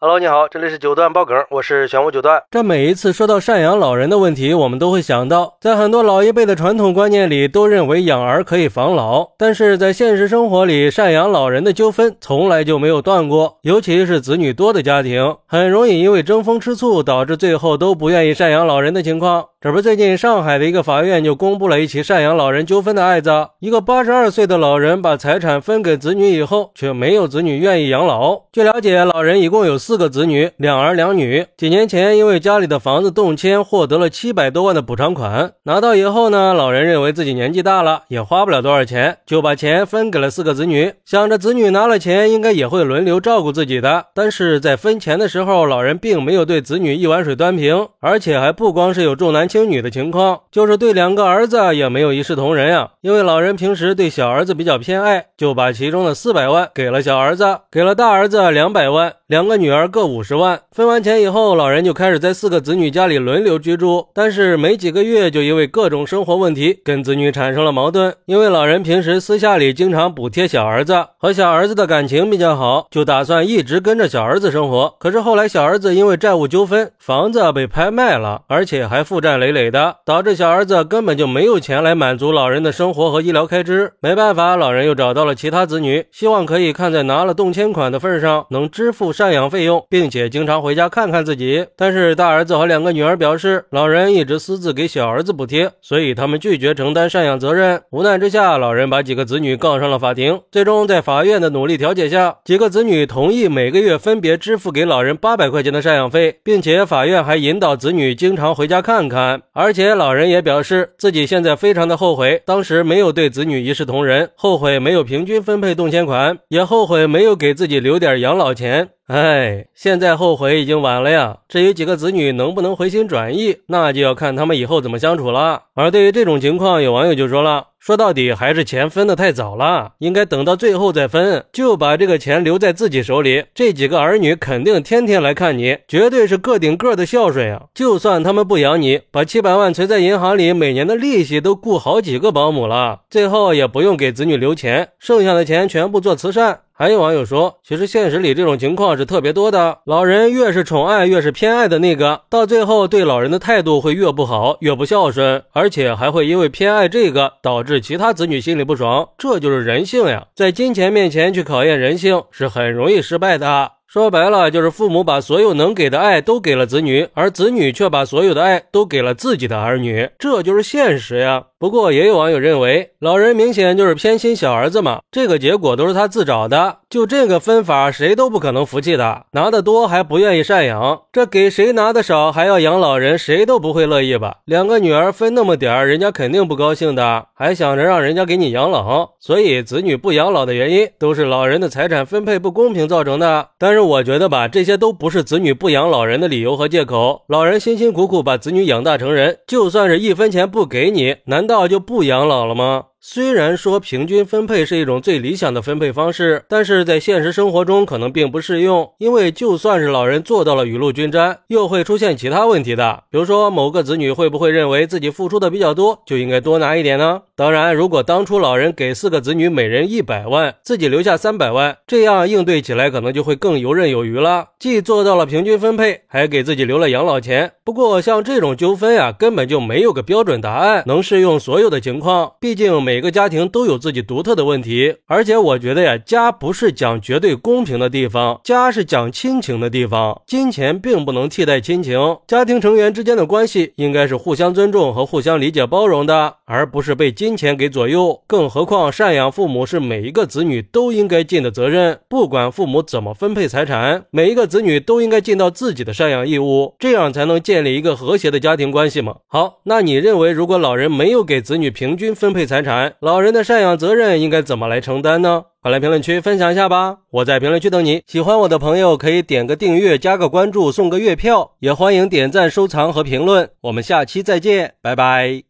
Hello，你好，这里是九段爆梗，我是玄武九段。这每一次说到赡养老人的问题，我们都会想到，在很多老一辈的传统观念里，都认为养儿可以防老。但是在现实生活里，赡养老人的纠纷从来就没有断过，尤其是子女多的家庭，很容易因为争风吃醋，导致最后都不愿意赡养老人的情况。这不，最近上海的一个法院就公布了一起赡养老人纠纷的案子，一个八十二岁的老人把财产分给子女以后，却没有子女愿意养老。据了解，老人一共有四个子女，两儿两女。几年前，因为家里的房子动迁，获得了七百多万的补偿款。拿到以后呢，老人认为自己年纪大了，也花不了多少钱，就把钱分给了四个子女，想着子女拿了钱，应该也会轮流照顾自己的。但是在分钱的时候，老人并没有对子女一碗水端平，而且还不光是有重男轻女的情况，就是对两个儿子也没有一视同仁呀。因为老人平时对小儿子比较偏爱，就把其中的四百万给了小儿子，给了大儿子两百万。两个女儿各五十万，分完钱以后，老人就开始在四个子女家里轮流居住。但是没几个月，就因为各种生活问题，跟子女产生了矛盾。因为老人平时私下里经常补贴小儿子，和小儿子的感情比较好，就打算一直跟着小儿子生活。可是后来小儿子因为债务纠纷，房子被拍卖了，而且还负债累累的，导致小儿子根本就没有钱来满足老人的生活活和医疗开支。没办法，老人又找到了其他子女，希望可以看在拿了动迁款的份上，能支付。赡养费用，并且经常回家看看自己。但是大儿子和两个女儿表示，老人一直私自给小儿子补贴，所以他们拒绝承担赡养责任。无奈之下，老人把几个子女告上了法庭。最终，在法院的努力调解下，几个子女同意每个月分别支付给老人八百块钱的赡养费，并且法院还引导子女经常回家看看。而且老人也表示，自己现在非常的后悔，当时没有对子女一视同仁，后悔没有平均分配动迁款，也后悔没有给自己留点养老钱。哎，现在后悔已经晚了呀。至于几个子女能不能回心转意，那就要看他们以后怎么相处了。而对于这种情况，有网友就说了：“说到底还是钱分的太早了，应该等到最后再分，就把这个钱留在自己手里。这几个儿女肯定天天来看你，绝对是个顶个的孝顺呀。就算他们不养你，把七百万存在银行里，每年的利息都雇好几个保姆了，最后也不用给子女留钱，剩下的钱全部做慈善。”还有网友说，其实现实里这种情况是特别多的。老人越是宠爱，越是偏爱的那个，到最后对老人的态度会越不好，越不孝顺，而且还会因为偏爱这个，导致其他子女心里不爽。这就是人性呀，在金钱面前去考验人性，是很容易失败的。说白了，就是父母把所有能给的爱都给了子女，而子女却把所有的爱都给了自己的儿女，这就是现实呀。不过也有网友认为，老人明显就是偏心小儿子嘛，这个结果都是他自找的。就这个分法，谁都不可能服气的。拿的多还不愿意赡养，这给谁拿的少还要养老人，谁都不会乐意吧？两个女儿分那么点儿，人家肯定不高兴的，还想着让人家给你养老。所以子女不养老的原因，都是老人的财产分配不公平造成的。但是我觉得吧，这些都不是子女不养老人的理由和借口。老人辛辛苦苦把子女养大成人，就算是一分钱不给你，难。道就不养老了吗？虽然说平均分配是一种最理想的分配方式，但是在现实生活中可能并不适用。因为就算是老人做到了雨露均沾，又会出现其他问题的。比如说，某个子女会不会认为自己付出的比较多，就应该多拿一点呢？当然，如果当初老人给四个子女每人一百万，自己留下三百万，这样应对起来可能就会更游刃有余了，既做到了平均分配，还给自己留了养老钱。不过，像这种纠纷呀，根本就没有个标准答案，能适用所有的情况。毕竟每。个家庭都有自己独特的问题，而且我觉得呀，家不是讲绝对公平的地方，家是讲亲情的地方。金钱并不能替代亲情，家庭成员之间的关系应该是互相尊重和互相理解包容的，而不是被金钱给左右。更何况，赡养父母是每一个子女都应该尽的责任，不管父母怎么分配财产，每一个子女都应该尽到自己的赡养义务，这样才能建立一个和谐的家庭关系嘛。好，那你认为，如果老人没有给子女平均分配财产？老人的赡养责任应该怎么来承担呢？快来评论区分享一下吧！我在评论区等你。喜欢我的朋友可以点个订阅、加个关注、送个月票，也欢迎点赞、收藏和评论。我们下期再见，拜拜。